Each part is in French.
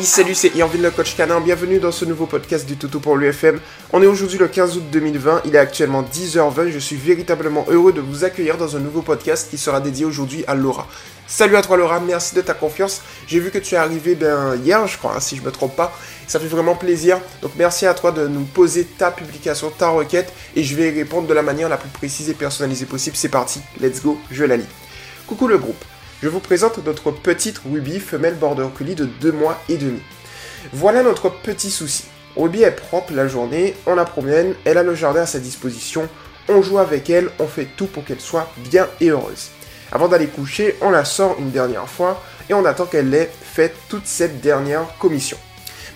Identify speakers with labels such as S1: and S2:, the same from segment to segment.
S1: Salut c'est Irvine le coach canin, bienvenue dans ce nouveau podcast du Toutou pour l'UFM. On est aujourd'hui le 15 août 2020, il est actuellement 10h20, je suis véritablement heureux de vous accueillir dans un nouveau podcast qui sera dédié aujourd'hui à Laura. Salut à toi Laura, merci de ta confiance. J'ai vu que tu es arrivé ben, hier je crois, hein, si je me trompe pas. Ça fait vraiment plaisir. Donc merci à toi de nous poser ta publication, ta requête et je vais répondre de la manière la plus précise et personnalisée possible. C'est parti, let's go, je la lis. Coucou le groupe. Je vous présente notre petite Ruby femelle border collie de 2 mois et demi. Voilà notre petit souci. Ruby est propre la journée, on la promène, elle a le jardin à sa disposition, on joue avec elle, on fait tout pour qu'elle soit bien et heureuse. Avant d'aller coucher, on la sort une dernière fois et on attend qu'elle ait fait toute cette dernière commission.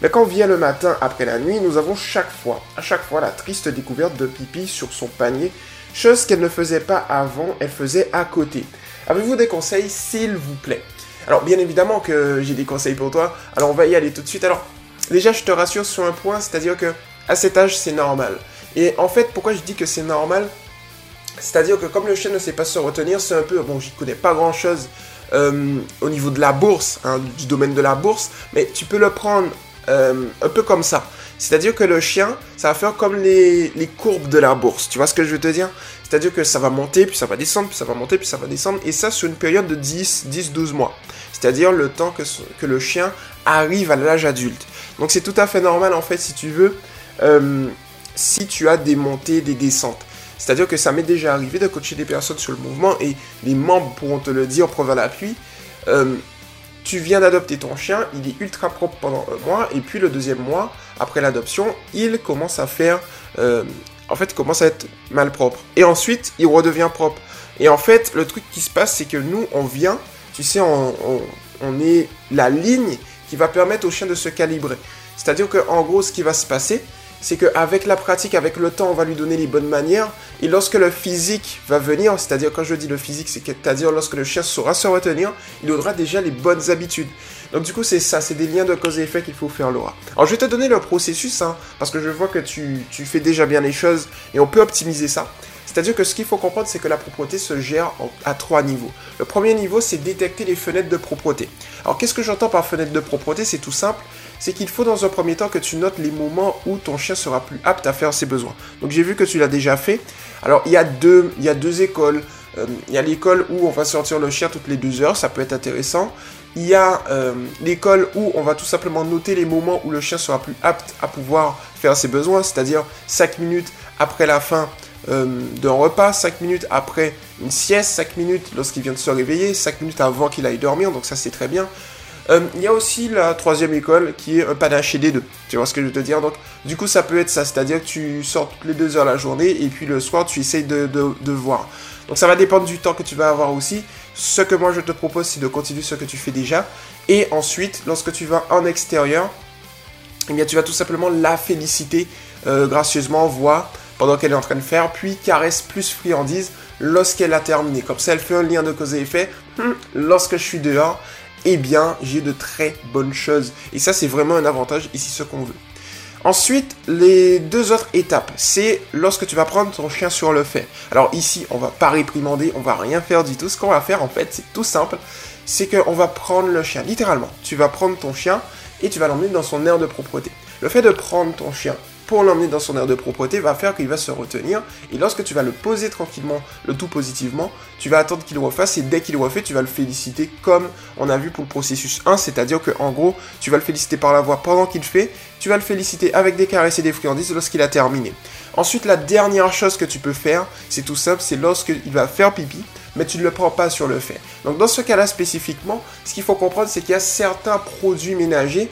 S1: Mais quand vient le matin après la nuit, nous avons chaque fois, à chaque fois, la triste découverte de pipi sur son panier, chose qu'elle ne faisait pas avant, elle faisait à côté. Avez-vous des conseils, s'il vous plaît? Alors, bien évidemment que j'ai des conseils pour toi, alors on va y aller tout de suite. Alors, déjà, je te rassure sur un point, c'est-à-dire que à cet âge, c'est normal. Et en fait, pourquoi je dis que c'est normal? C'est-à-dire que comme le chien ne sait pas se retenir, c'est un peu, bon, j'y connais pas grand-chose euh, au niveau de la bourse, hein, du domaine de la bourse, mais tu peux le prendre euh, un peu comme ça. C'est-à-dire que le chien, ça va faire comme les, courbes de la bourse. Tu vois ce que je veux te dire? C'est-à-dire que ça va monter, puis ça va descendre, puis ça va monter, puis ça va descendre. Et ça sur une période de 10, 10 12 mois. C'est-à-dire le temps que, le chien arrive à l'âge adulte. Donc c'est tout à fait normal en fait si tu veux, euh, si tu as des montées, des descentes. C'est-à-dire que ça m'est déjà arrivé de coacher des personnes sur le mouvement et les membres pourront te le dire, preuve à l'appui. Euh, tu viens d'adopter ton chien, il est ultra propre pendant un mois, et puis le deuxième mois, après l'adoption, il commence à faire... Euh, en fait, commence à être mal propre. Et ensuite, il redevient propre. Et en fait, le truc qui se passe, c'est que nous, on vient, tu sais, on, on est la ligne qui va permettre au chien de se calibrer. C'est-à-dire qu'en gros, ce qui va se passer, c'est qu'avec la pratique, avec le temps, on va lui donner les bonnes manières. Et lorsque le physique va venir, c'est-à-dire quand je dis le physique, c'est-à-dire lorsque le chien saura se retenir, il aura déjà les bonnes habitudes. Donc du coup, c'est ça, c'est des liens de cause et effet qu'il faut faire, Laura. Alors je vais te donner le processus, hein, parce que je vois que tu, tu fais déjà bien les choses et on peut optimiser ça. C'est-à-dire que ce qu'il faut comprendre, c'est que la propreté se gère à trois niveaux. Le premier niveau, c'est détecter les fenêtres de propreté. Alors, qu'est-ce que j'entends par fenêtre de propreté? C'est tout simple. C'est qu'il faut dans un premier temps que tu notes les moments où ton chien sera plus apte à faire ses besoins. Donc, j'ai vu que tu l'as déjà fait. Alors, il y a deux, il y a deux écoles. Euh, il y a l'école où on va sortir le chien toutes les deux heures, ça peut être intéressant. Il y a euh, l'école où on va tout simplement noter les moments où le chien sera plus apte à pouvoir faire ses besoins, c'est-à-dire 5 minutes après la fin euh, d'un repas, 5 minutes après une sieste, 5 minutes lorsqu'il vient de se réveiller, 5 minutes avant qu'il aille dormir, donc ça c'est très bien. Euh, il y a aussi la troisième école qui est un panaché des deux. Tu vois ce que je veux te dire? Donc, du coup, ça peut être ça, c'est-à-dire que tu sors toutes les deux heures la journée et puis le soir, tu essayes de, de, voir. Donc, ça va dépendre du temps que tu vas avoir aussi. Ce que moi je te propose, c'est de continuer ce que tu fais déjà. Et ensuite, lorsque tu vas en extérieur, eh bien, tu vas tout simplement la féliciter euh, gracieusement, voir pendant qu'elle est en train de faire, puis caresse plus friandise lorsqu'elle a terminé. Comme ça, elle fait un lien de cause et effet. Hum, lorsque je suis dehors, eh bien, j'ai de très bonnes choses. Et ça, c'est vraiment un avantage ici, ce qu'on veut. Ensuite, les deux autres étapes, c'est lorsque tu vas prendre ton chien sur le fait. Alors ici, on va pas réprimander, on va rien faire du tout. Ce qu'on va faire, en fait, c'est tout simple. C'est qu'on va prendre le chien, littéralement. Tu vas prendre ton chien et tu vas l'emmener dans son aire de propreté. Le fait de prendre ton chien pour l'emmener dans son aire de propreté va faire qu'il va se retenir. Et lorsque tu vas le poser tranquillement, le tout positivement, tu vas attendre qu'il refasse et dès qu'il refait, tu vas le féliciter comme on a vu pour le processus 1, c'est-à-dire que en gros, tu vas le féliciter par la voix pendant qu'il fait, tu vas le féliciter avec des caresses et des friandises lorsqu'il a terminé. Ensuite, la dernière chose que tu peux faire, c'est tout simple, c'est lorsqu'il va faire pipi, mais tu ne le prends pas sur le fait. Donc dans ce cas-là spécifiquement, ce qu'il faut comprendre, c'est qu'il y a certains produits ménagers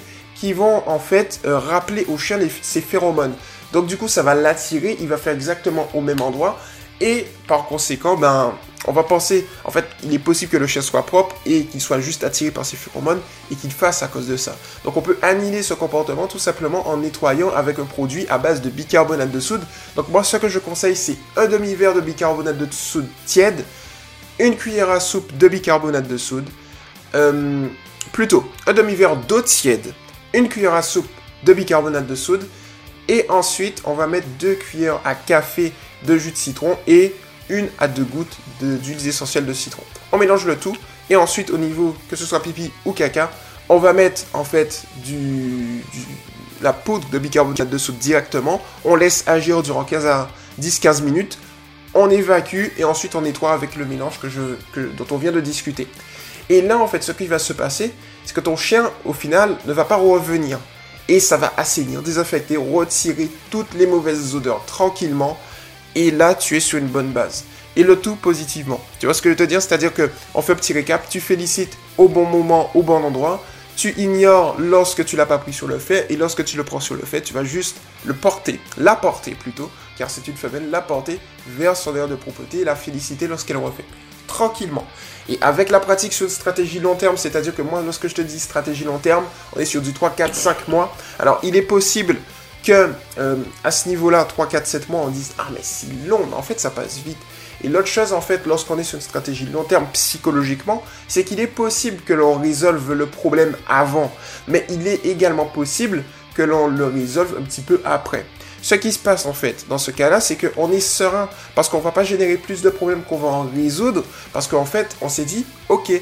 S1: vont en fait euh, rappeler au chien ses phéromones. Donc du coup, ça va l'attirer, il va faire exactement au même endroit. Et par conséquent, ben, on va penser, en fait, il est possible que le chien soit propre et qu'il soit juste attiré par ses phéromones et qu'il fasse à cause de ça. Donc on peut annihiler ce comportement tout simplement en nettoyant avec un produit à base de bicarbonate de soude. Donc moi, ce que je conseille, c'est un demi-verre de bicarbonate de soude tiède, une cuillère à soupe de bicarbonate de soude, euh, plutôt un demi-verre d'eau tiède, une cuillère à soupe de bicarbonate de soude Et ensuite, on va mettre 2 cuillères à café de jus de citron et une à deux gouttes d'huile essentielle de citron. On mélange le tout et ensuite au niveau que ce soit pipi ou caca, on va mettre en fait du, la poudre de bicarbonate de soude directement. On laisse agir durant 15 à 10-15 minutes. On évacue et ensuite on nettoie avec le mélange que je, dont on vient de discuter. Et là en fait ce qui va se passer, c'est que ton chien au final ne va pas revenir. Et ça va assainir, désinfecter, retirer toutes les mauvaises odeurs tranquillement et là, tu es sur une bonne base. Et le tout positivement. Tu vois ce que je veux te dire? C'est-à-dire que, fait petit récap, tu félicites au bon moment, au bon endroit. Tu ignores lorsque tu l'as pas pris sur le fait, et lorsque tu le prends sur le fait, tu vas juste le porter, la porter plutôt, car c'est une femelle, la porter vers son aire de propreté et la féliciter lorsqu'elle refait. Tranquillement. Et avec la pratique sur une stratégie long terme, c'est-à-dire que moi, lorsque je te dis stratégie long terme, on est sur du 3, 4, 5 mois. Alors, il est possible que euh, à ce niveau-là, 3, 4, 7 mois, on dise Ah, mais c'est long, mais en fait, ça passe vite. Et l'autre chose, en fait, lorsqu'on est sur une stratégie long terme psychologiquement, c'est qu'il est possible que l'on résolve le problème avant, mais il est également possible que l'on le résolve un petit peu après. Ce qui se passe en fait dans ce cas-là, c'est qu'on est serein parce qu'on va pas générer plus de problèmes qu'on va en résoudre parce qu'en fait, on s'est dit, ok,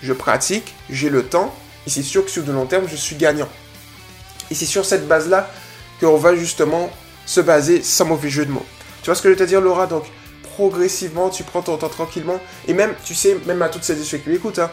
S1: je pratique, j'ai le temps et c'est sûr que sur de long terme, je suis gagnant. Et c'est sur cette base-là qu'on va justement se baser sans mauvais jeu de mots. Tu vois ce que je veux te dire, Laura? Donc, progressivement, tu prends ton temps tranquillement. Et même, tu sais, même à toutes ces échecs qui m'écoutent, hein,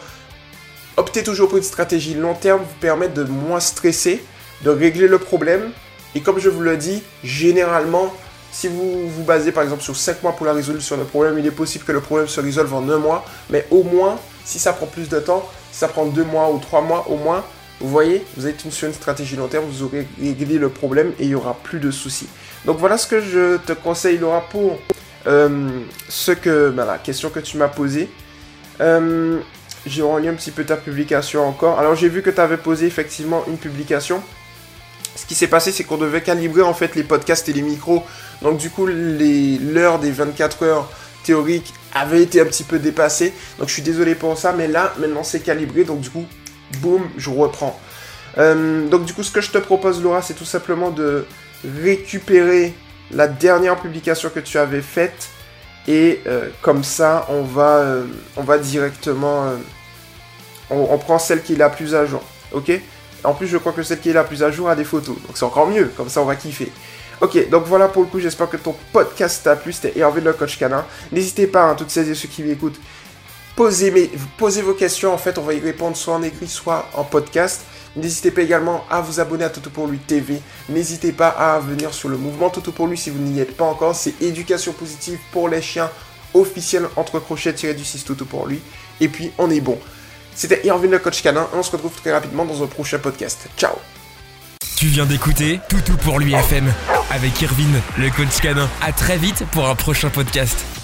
S1: optez toujours pour une stratégie long terme vous permet de moins stresser, de régler le problème. Et comme je vous le dis, généralement, si vous vous basez par exemple sur 5 mois pour la résolution du problème, il est possible que le problème se résolve en un mois. Mais au moins, si ça prend plus de temps, si ça prend 2 mois ou 3 mois, au moins, vous voyez, vous êtes sur une stratégie long terme, vous aurez réglé le problème et il n'y aura plus de soucis. Donc voilà ce que je te conseille Laura pour euh, ce que, bah, la question que tu m'as posée. Euh, j'ai relu un petit peu ta publication encore. Alors j'ai vu que tu avais posé effectivement une publication. Ce qui s'est passé, c'est qu'on devait calibrer en fait les podcasts et les micros. Donc du coup, l'heure des 24 heures théoriques avait été un petit peu dépassée. Donc je suis désolé pour ça, mais là, maintenant c'est calibré. Donc du coup, boum, je reprends. Euh, donc du coup, ce que je te propose, Laura, c'est tout simplement de récupérer la dernière publication que tu avais faite. Et euh, comme ça, on va, euh, on va directement... On, prend celle qui est la plus à jour. Ok? En plus, je crois que celle qui est la plus à jour a des photos. Donc c'est encore mieux. Comme ça, on va kiffer. Ok, donc voilà pour le coup, j'espère que ton podcast t'a plu. C'était Hervé le coach canin. N'hésitez pas, hein, toutes celles et ceux qui m'écoutent, Posez, posez vos questions, en fait, on va y répondre soit en écrit, soit en podcast. N'hésitez pas également à vous abonner à Toto pour lui TV. N'hésitez pas à venir sur le mouvement Toto pour lui si vous n'y êtes pas encore. C'est éducation positive pour les chiens officiel entre crochets tiré du 6 Toto pour lui. Et puis on est bon. C'était Irvin le coach canin. On se retrouve très rapidement dans un prochain podcast. Ciao
S2: Tu viens d'écouter Toutou pour lui FM avec Irvin le coach canin. À très vite pour un prochain podcast.